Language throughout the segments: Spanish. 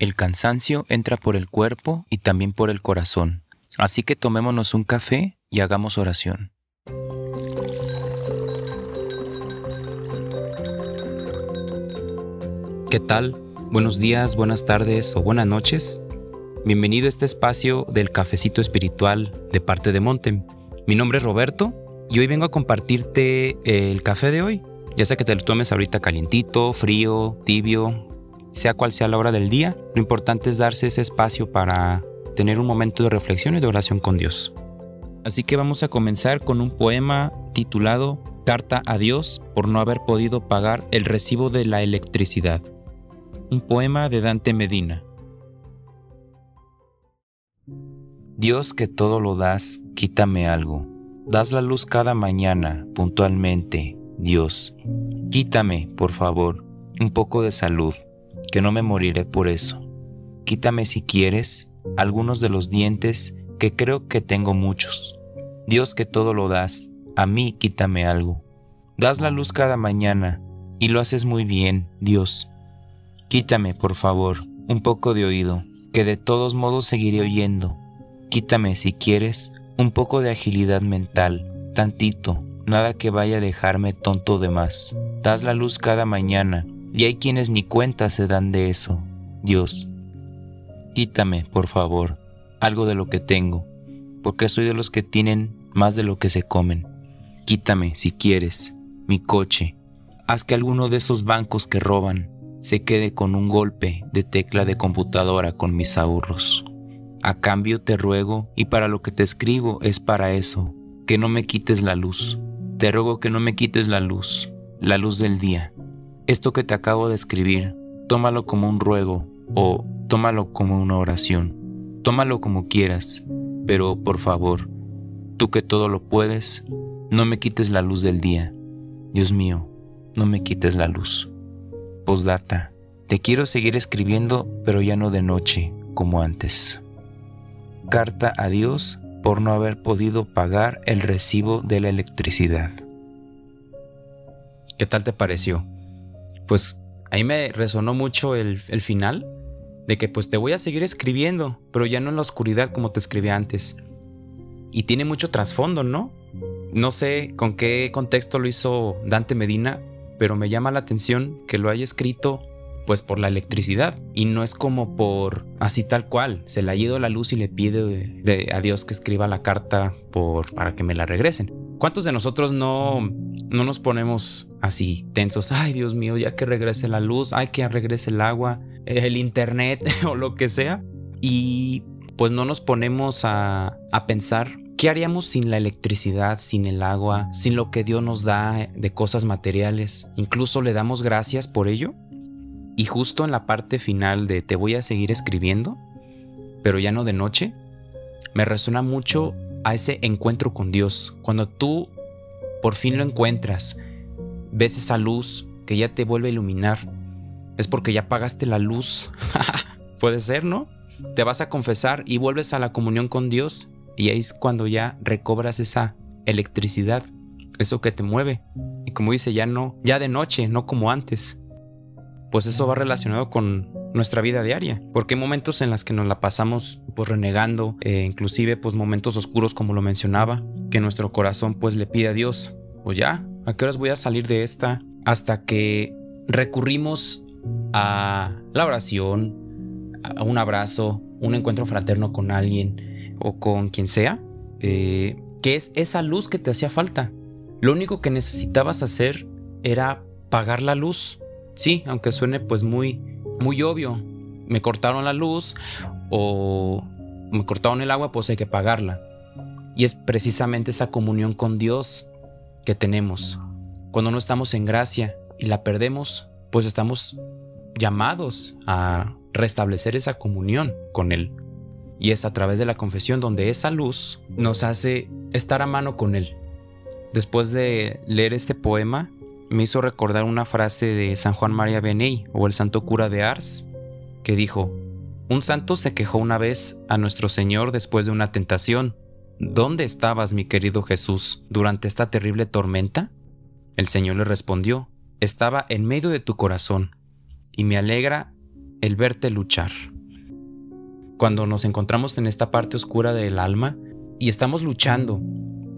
El cansancio entra por el cuerpo y también por el corazón. Así que tomémonos un café y hagamos oración. ¿Qué tal? Buenos días, buenas tardes o buenas noches. Bienvenido a este espacio del cafecito espiritual de parte de Montem. Mi nombre es Roberto y hoy vengo a compartirte el café de hoy. Ya sea que te lo tomes ahorita calientito, frío, tibio, sea cual sea la hora del día, lo importante es darse ese espacio para tener un momento de reflexión y de oración con Dios. Así que vamos a comenzar con un poema titulado Carta a Dios por no haber podido pagar el recibo de la electricidad. Un poema de Dante Medina. Dios que todo lo das, quítame algo. Das la luz cada mañana, puntualmente, Dios. Quítame, por favor, un poco de salud que no me moriré por eso. Quítame si quieres algunos de los dientes que creo que tengo muchos. Dios que todo lo das, a mí quítame algo. Das la luz cada mañana y lo haces muy bien, Dios. Quítame, por favor, un poco de oído, que de todos modos seguiré oyendo. Quítame, si quieres, un poco de agilidad mental, tantito, nada que vaya a dejarme tonto de más. Das la luz cada mañana y hay quienes ni cuenta se dan de eso. Dios, quítame, por favor, algo de lo que tengo, porque soy de los que tienen más de lo que se comen. Quítame, si quieres, mi coche. Haz que alguno de esos bancos que roban se quede con un golpe de tecla de computadora con mis ahorros. A cambio te ruego, y para lo que te escribo es para eso, que no me quites la luz. Te ruego que no me quites la luz, la luz del día, esto que te acabo de escribir, tómalo como un ruego o tómalo como una oración. Tómalo como quieras, pero por favor, tú que todo lo puedes, no me quites la luz del día. Dios mío, no me quites la luz. Postdata. Te quiero seguir escribiendo, pero ya no de noche, como antes. Carta a Dios por no haber podido pagar el recibo de la electricidad. ¿Qué tal te pareció? Pues ahí me resonó mucho el, final de que pues te voy a seguir escribiendo, pero ya no en la oscuridad como te escribí antes. Y tiene mucho trasfondo, ¿no? No sé con qué contexto lo hizo Dante Medina, pero me llama la atención que lo haya escrito pues por la electricidad y no es como por así tal cual, se le ha ido la luz y le pide a Dios que escriba la carta para que me la regresen. ¿Cuántos de nosotros no, no nos ponemos así tensos? Ay, Dios mío, ya que regrese la luz, ay, que regrese el agua, el internet o lo que sea. Y pues no nos ponemos a, a pensar ¿Qué haríamos sin la electricidad, sin el agua, sin lo que Dios nos da de cosas materiales? Incluso le damos gracias por ello. Y justo en la parte final de te voy a seguir escribiendo, pero ya no de noche, me resuena mucho a ese encuentro con Dios. Cuando tú por fin lo encuentras, ves esa luz que ya te vuelve a iluminar, es porque ya pagaste la luz. Puede ser, ¿no? Te vas a confesar y vuelves a la comunión con Dios y ahí es cuando ya recobras esa electricidad, eso que te mueve. Y como dice, ya no, ya de noche, no como antes. Pues eso va relacionado con nuestra vida diaria, porque hay momentos en los que nos la pasamos pues renegando, eh, inclusive pues momentos oscuros como lo mencionaba, que nuestro corazón pues le pide a Dios, pues ya, ¿a qué horas voy a salir de esta? Hasta que recurrimos a la oración, a un abrazo, un encuentro fraterno con alguien o con quien sea, eh, que es esa luz que te hacía falta. Lo único que necesitabas hacer era pagar la luz. Sí, aunque suene pues muy muy obvio. Me cortaron la luz o me cortaron el agua, pues hay que pagarla. Y es precisamente esa comunión con Dios que tenemos. Cuando no estamos en gracia y la perdemos, pues estamos llamados a restablecer esa comunión con Él. Y es a través de la confesión donde esa luz nos hace estar a mano con Él. Después de leer este poema, me hizo recordar una frase de San Juan María Beney o el santo cura de Ars, que dijo, un santo se quejó una vez a nuestro Señor después de una tentación. ¿Dónde estabas, mi querido Jesús, durante esta terrible tormenta? El Señor le respondió, estaba en medio de tu corazón, y me alegra el verte luchar. Cuando nos encontramos en esta parte oscura del alma y estamos luchando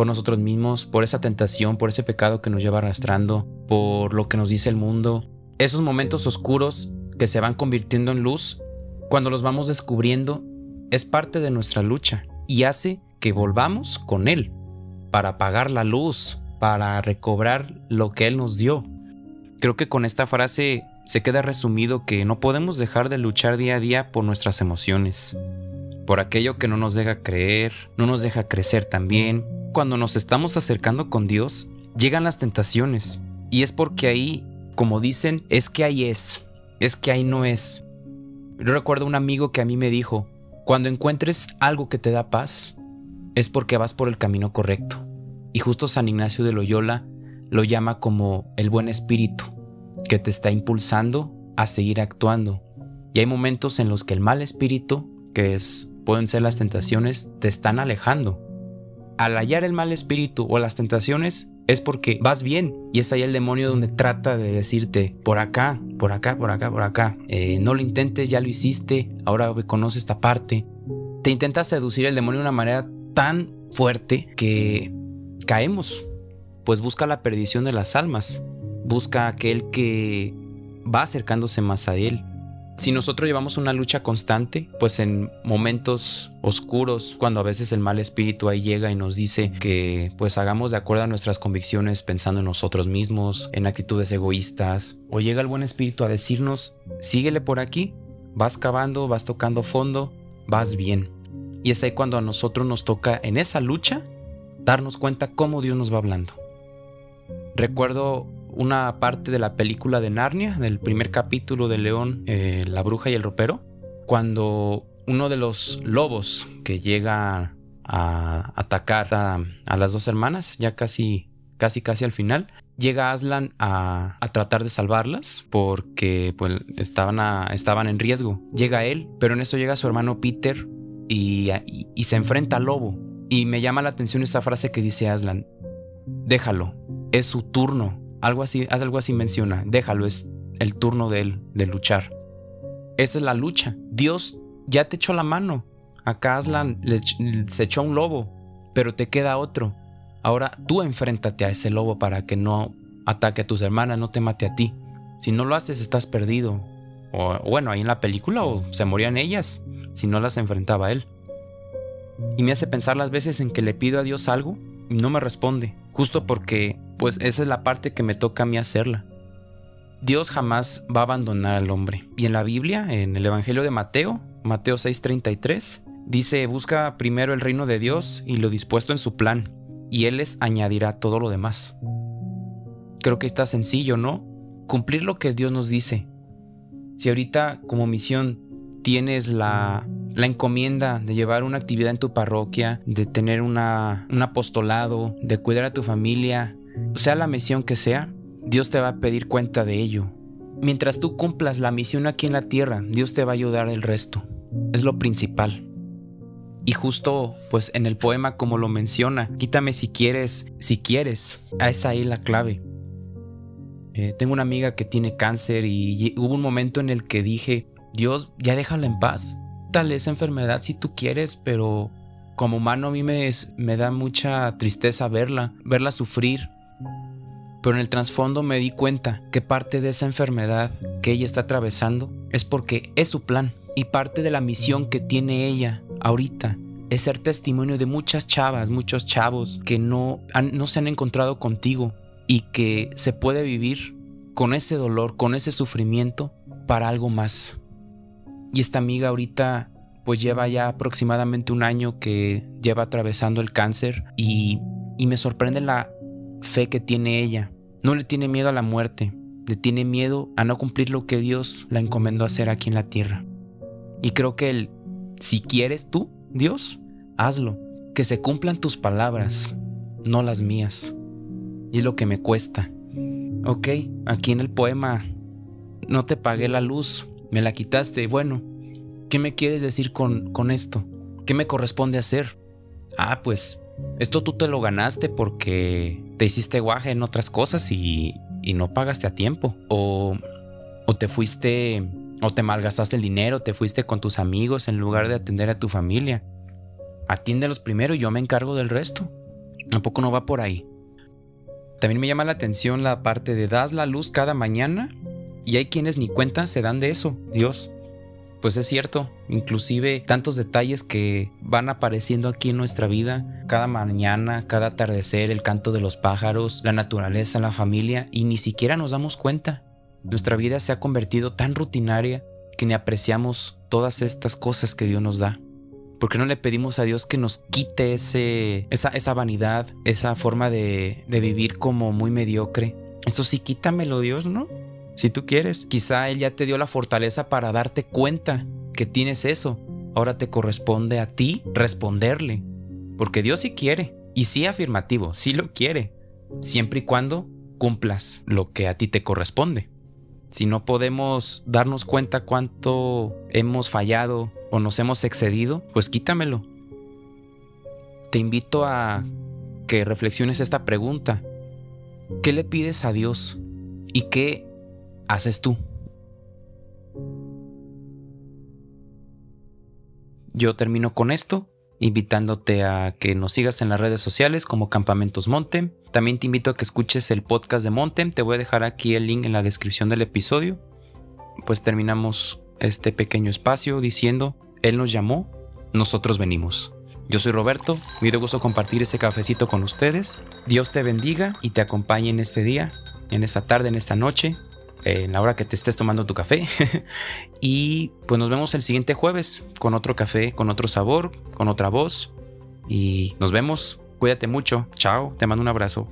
por nosotros mismos, por esa tentación, por ese pecado que nos lleva arrastrando, por lo que nos dice el mundo, esos momentos oscuros que se van convirtiendo en luz, cuando los vamos descubriendo, es parte de nuestra lucha y hace que volvamos con Él para apagar la luz, para recobrar lo que Él nos dio. Creo que con esta frase se queda resumido que no podemos dejar de luchar día a día por nuestras emociones, por aquello que no nos deja creer, no nos deja crecer también. Cuando nos estamos acercando con Dios, llegan las tentaciones, y es porque ahí, como dicen, es que ahí es, es que ahí no es. Yo recuerdo un amigo que a mí me dijo, cuando encuentres algo que te da paz, es porque vas por el camino correcto. Y justo San Ignacio de Loyola lo llama como el buen espíritu, que te está impulsando a seguir actuando. Y hay momentos en los que el mal espíritu, que es, pueden ser las tentaciones, te están alejando. Al hallar el mal espíritu o las tentaciones es porque vas bien y es ahí el demonio donde trata de decirte por acá, por acá, por acá, por acá. Eh, no lo intentes, ya lo hiciste, ahora conoce esta parte. Te intenta seducir el demonio de una manera tan fuerte que caemos, pues busca la perdición de las almas, busca aquel que va acercándose más a él. Si nosotros llevamos una lucha constante, pues en momentos oscuros, cuando a veces el mal espíritu ahí llega y nos dice que pues hagamos de acuerdo a nuestras convicciones pensando en nosotros mismos, en actitudes egoístas, o llega el buen espíritu a decirnos, síguele por aquí, vas cavando, vas tocando fondo, vas bien. Y es ahí cuando a nosotros nos toca en esa lucha darnos cuenta cómo Dios nos va hablando. Recuerdo una parte de la película de Narnia, del primer capítulo de León, eh, la bruja y el ropero, cuando uno de los lobos que llega a atacar a, las dos hermanas, ya casi, casi, casi al final, llega Aslan a, tratar de salvarlas porque pues, estaban, en riesgo. Llega él, pero en eso llega su hermano Peter y se enfrenta al lobo y me llama la atención esta frase que dice Aslan. Déjalo, es su turno. Algo así, algo así menciona. Déjalo, es el turno de él, de luchar. Esa es la lucha. Dios ya te echó la mano. Acá Aslan se echó un lobo, pero te queda otro. Ahora tú enfréntate a ese lobo para que no ataque a tus hermanas, no te mate a ti. Si no lo haces, estás perdido. O bueno, ahí en la película o se morían ellas si no las enfrentaba él y me hace pensar las veces en que le pido a Dios algo y no me responde, justo porque pues esa es la parte que me toca a mí hacerla. Dios jamás va a abandonar al hombre. Y en la Biblia, en el Evangelio de Mateo, Mateo 6:33, dice, busca primero el reino de Dios y lo dispuesto en su plan, y Él les añadirá todo lo demás. Creo que está sencillo, ¿no? Cumplir lo que Dios nos dice. Si ahorita como misión tienes la la encomienda de llevar una actividad en tu parroquia, de tener una, un apostolado, de cuidar a tu familia, sea la misión que sea, Dios te va a pedir cuenta de ello. Mientras tú cumplas la misión aquí en la tierra, Dios te va a ayudar el resto. Es lo principal. Y justo, pues en el poema como lo menciona, quítame si quieres, si quieres, a esa ahí la clave. Eh, tengo una amiga que tiene cáncer y hubo un momento en el que dije, Dios, ya déjala en paz tal esa enfermedad si tú quieres, pero como humano a mí me da mucha tristeza verla, verla sufrir. Pero en el trasfondo me di cuenta que parte de esa enfermedad que ella está atravesando es porque es su plan y parte de la misión que tiene ella ahorita es ser testimonio de muchas chavas, muchos chavos que no, no se han encontrado contigo y que se puede vivir con ese dolor, con ese sufrimiento para algo más. Y esta amiga ahorita pues lleva ya aproximadamente un año que lleva atravesando el cáncer y, y me sorprende la fe que tiene ella. No le tiene miedo a la muerte, le tiene miedo a no cumplir lo que Dios la encomendó hacer aquí en la tierra. Y creo que el, si quieres tú, Dios, hazlo, que se cumplan tus palabras, no las mías. Y es lo que me cuesta. Ok, aquí en el poema no te pagué la luz, me la quitaste. Bueno, ¿qué me quieres decir con, con esto? ¿Qué me corresponde hacer? Ah, pues esto tú te lo ganaste porque te hiciste guaje en otras cosas y, y no pagaste a tiempo. O, o te fuiste O te malgastaste el dinero, te fuiste con tus amigos en lugar de atender a tu familia. Atiéndelos primero y yo me encargo del resto. Tampoco no va por ahí. También me llama la atención la parte de das la luz cada mañana y hay quienes ni cuenta se dan de eso. Dios, pues es cierto, inclusive tantos detalles que van apareciendo aquí en nuestra vida, cada mañana, cada atardecer, el canto de los pájaros, la naturaleza, la familia, y ni siquiera nos damos cuenta. Nuestra vida se ha convertido tan rutinaria que ni apreciamos todas estas cosas que Dios nos da. ¿Por qué no le pedimos a Dios que nos quite esa, esa vanidad, esa forma de, de vivir como muy mediocre? Eso sí, quítamelo Dios, ¿no? Si tú quieres, quizá Él ya te dio la fortaleza para darte cuenta que tienes eso. Ahora te corresponde a ti responderle. Porque Dios sí quiere. Y sí afirmativo, sí lo quiere. Siempre y cuando cumplas lo que a ti te corresponde. Si no podemos darnos cuenta cuánto hemos fallado o nos hemos excedido, pues quítamelo. Te invito a que reflexiones esta pregunta. ¿Qué le pides a Dios? ¿Y qué haces tú. Yo termino con esto, invitándote a que nos sigas en las redes sociales como Campamentos Montem. También te invito a que escuches el podcast de Montem. Te voy a dejar aquí el link en la descripción del episodio. Pues terminamos este pequeño espacio diciendo, Él nos llamó, nosotros venimos. Yo soy Roberto, me dio gusto compartir este cafecito con ustedes. Dios te bendiga y te acompañe en este día, en esta tarde, en esta noche en la hora que te estés tomando tu café. y pues nos vemos el siguiente jueves con otro café, con otro sabor, con otra voz. Y nos vemos. Cuídate mucho. Chao. Te mando un abrazo.